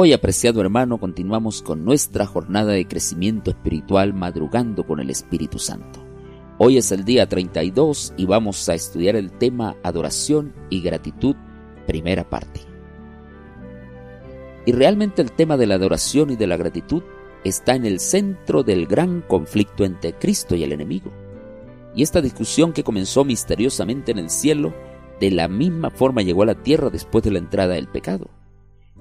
Hoy, apreciado hermano, continuamos con nuestra jornada de crecimiento espiritual madrugando con el Espíritu Santo. Hoy es el día 32 y vamos a estudiar el tema adoración y gratitud, primera parte. Y realmente el tema de la adoración y de la gratitud está en el centro del gran conflicto entre Cristo y el enemigo. Y esta discusión que comenzó misteriosamente en el cielo, de la misma forma llegó a la tierra después de la entrada del pecado.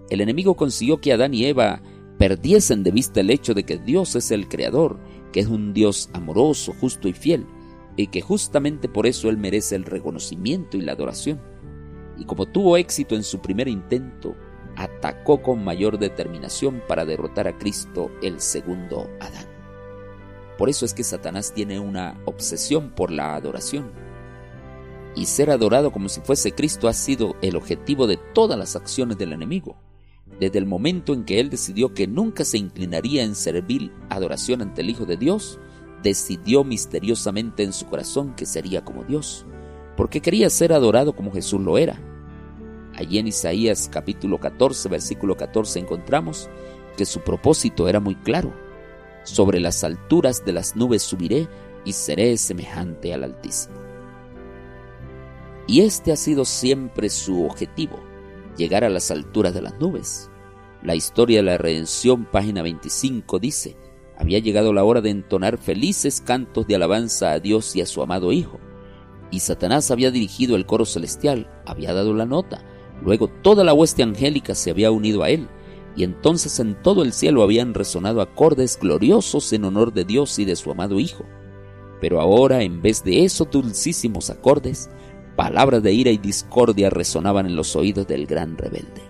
El enemigo consiguió que Adán y Eva perdiesen de vista el hecho de que Dios es el Creador, que es un Dios amoroso, justo y fiel, y que justamente por eso Él merece el reconocimiento y la adoración. Y como tuvo éxito en su primer intento, atacó con mayor determinación para derrotar a Cristo, el segundo Adán. Por eso es que Satanás tiene una obsesión por la adoración. Y ser adorado como si fuese Cristo ha sido el objetivo de todas las acciones del enemigo desde el momento en que él decidió que nunca se inclinaría en servil adoración ante el Hijo de Dios, decidió misteriosamente en su corazón que sería como Dios, porque quería ser adorado como Jesús lo era. Allí en Isaías capítulo 14, versículo 14 encontramos que su propósito era muy claro. Sobre las alturas de las nubes subiré y seré semejante al Altísimo. Y este ha sido siempre su objetivo, llegar a las alturas de las nubes. La historia de la redención, página 25, dice, había llegado la hora de entonar felices cantos de alabanza a Dios y a su amado Hijo. Y Satanás había dirigido el coro celestial, había dado la nota, luego toda la hueste angélica se había unido a él, y entonces en todo el cielo habían resonado acordes gloriosos en honor de Dios y de su amado Hijo. Pero ahora, en vez de esos dulcísimos acordes, palabras de ira y discordia resonaban en los oídos del gran rebelde.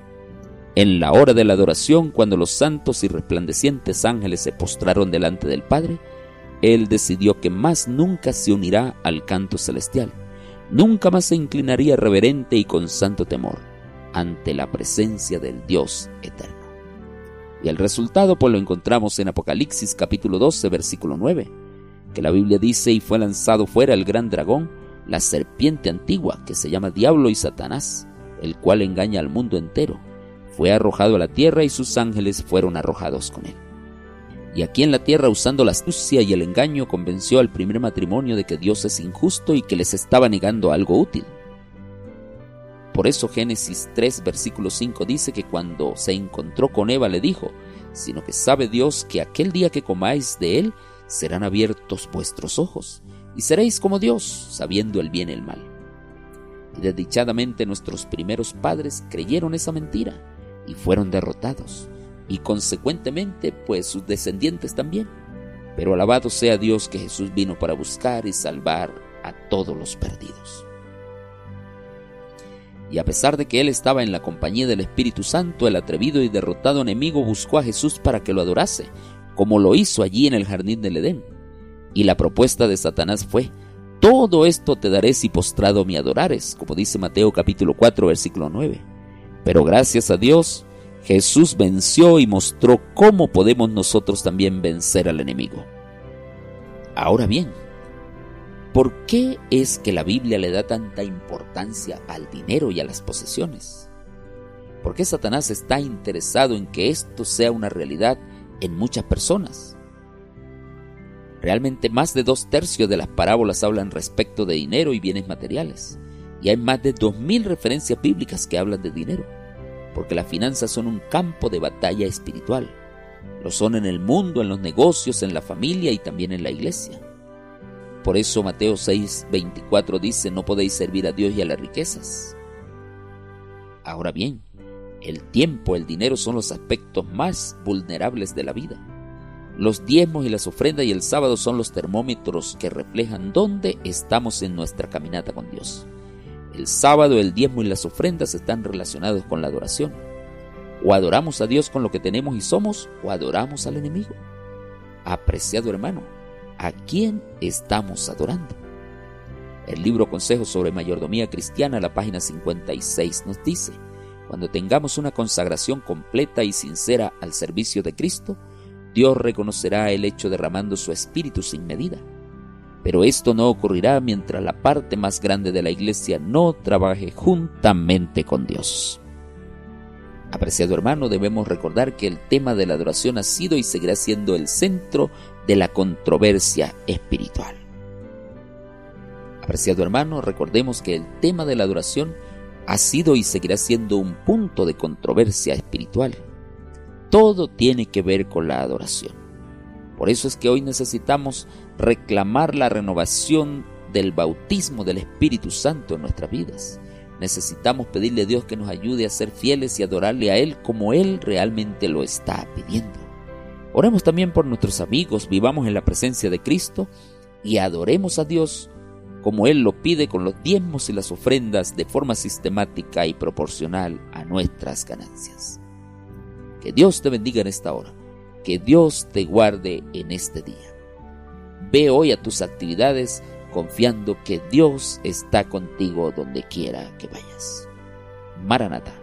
En la hora de la adoración, cuando los santos y resplandecientes ángeles se postraron delante del Padre, él decidió que más nunca se unirá al canto celestial, nunca más se inclinaría reverente y con santo temor ante la presencia del Dios eterno. Y el resultado pues lo encontramos en Apocalipsis capítulo 12 versículo 9, que la Biblia dice y fue lanzado fuera el gran dragón, la serpiente antigua que se llama Diablo y Satanás, el cual engaña al mundo entero, fue arrojado a la tierra y sus ángeles fueron arrojados con él. Y aquí en la tierra, usando la astucia y el engaño, convenció al primer matrimonio de que Dios es injusto y que les estaba negando algo útil. Por eso Génesis 3, versículo 5 dice que cuando se encontró con Eva le dijo, sino que sabe Dios que aquel día que comáis de él serán abiertos vuestros ojos y seréis como Dios, sabiendo el bien y el mal. Y desdichadamente nuestros primeros padres creyeron esa mentira y fueron derrotados, y consecuentemente pues sus descendientes también. Pero alabado sea Dios que Jesús vino para buscar y salvar a todos los perdidos. Y a pesar de que él estaba en la compañía del Espíritu Santo, el atrevido y derrotado enemigo buscó a Jesús para que lo adorase, como lo hizo allí en el jardín del Edén y la propuesta de Satanás fue, todo esto te daré si postrado me adorares, como dice Mateo capítulo 4 versículo 9. Pero gracias a Dios, Jesús venció y mostró cómo podemos nosotros también vencer al enemigo. Ahora bien, ¿por qué es que la Biblia le da tanta importancia al dinero y a las posesiones? ¿Por qué Satanás está interesado en que esto sea una realidad en muchas personas? Realmente más de dos tercios de las parábolas hablan respecto de dinero y bienes materiales. Y hay más de dos mil referencias bíblicas que hablan de dinero. Porque las finanzas son un campo de batalla espiritual. Lo son en el mundo, en los negocios, en la familia y también en la iglesia. Por eso Mateo 6, 24 dice, no podéis servir a Dios y a las riquezas. Ahora bien, el tiempo, el dinero son los aspectos más vulnerables de la vida. Los diezmos y las ofrendas y el sábado son los termómetros que reflejan dónde estamos en nuestra caminata con Dios. El sábado, el diezmo y las ofrendas están relacionados con la adoración. O adoramos a Dios con lo que tenemos y somos, o adoramos al enemigo. Apreciado hermano, ¿a quién estamos adorando? El libro Consejos sobre Mayordomía Cristiana, la página 56, nos dice, cuando tengamos una consagración completa y sincera al servicio de Cristo, Dios reconocerá el hecho derramando su espíritu sin medida. Pero esto no ocurrirá mientras la parte más grande de la iglesia no trabaje juntamente con Dios. Apreciado hermano, debemos recordar que el tema de la adoración ha sido y seguirá siendo el centro de la controversia espiritual. Apreciado hermano, recordemos que el tema de la adoración ha sido y seguirá siendo un punto de controversia espiritual. Todo tiene que ver con la adoración. Por eso es que hoy necesitamos reclamar la renovación del bautismo del Espíritu Santo en nuestras vidas. Necesitamos pedirle a Dios que nos ayude a ser fieles y adorarle a Él como Él realmente lo está pidiendo. Oremos también por nuestros amigos, vivamos en la presencia de Cristo y adoremos a Dios como Él lo pide con los diezmos y las ofrendas de forma sistemática y proporcional a nuestras ganancias. Que Dios te bendiga en esta hora, que Dios te guarde en este día. Ve hoy a tus actividades confiando que Dios está contigo donde quiera que vayas. Maranata.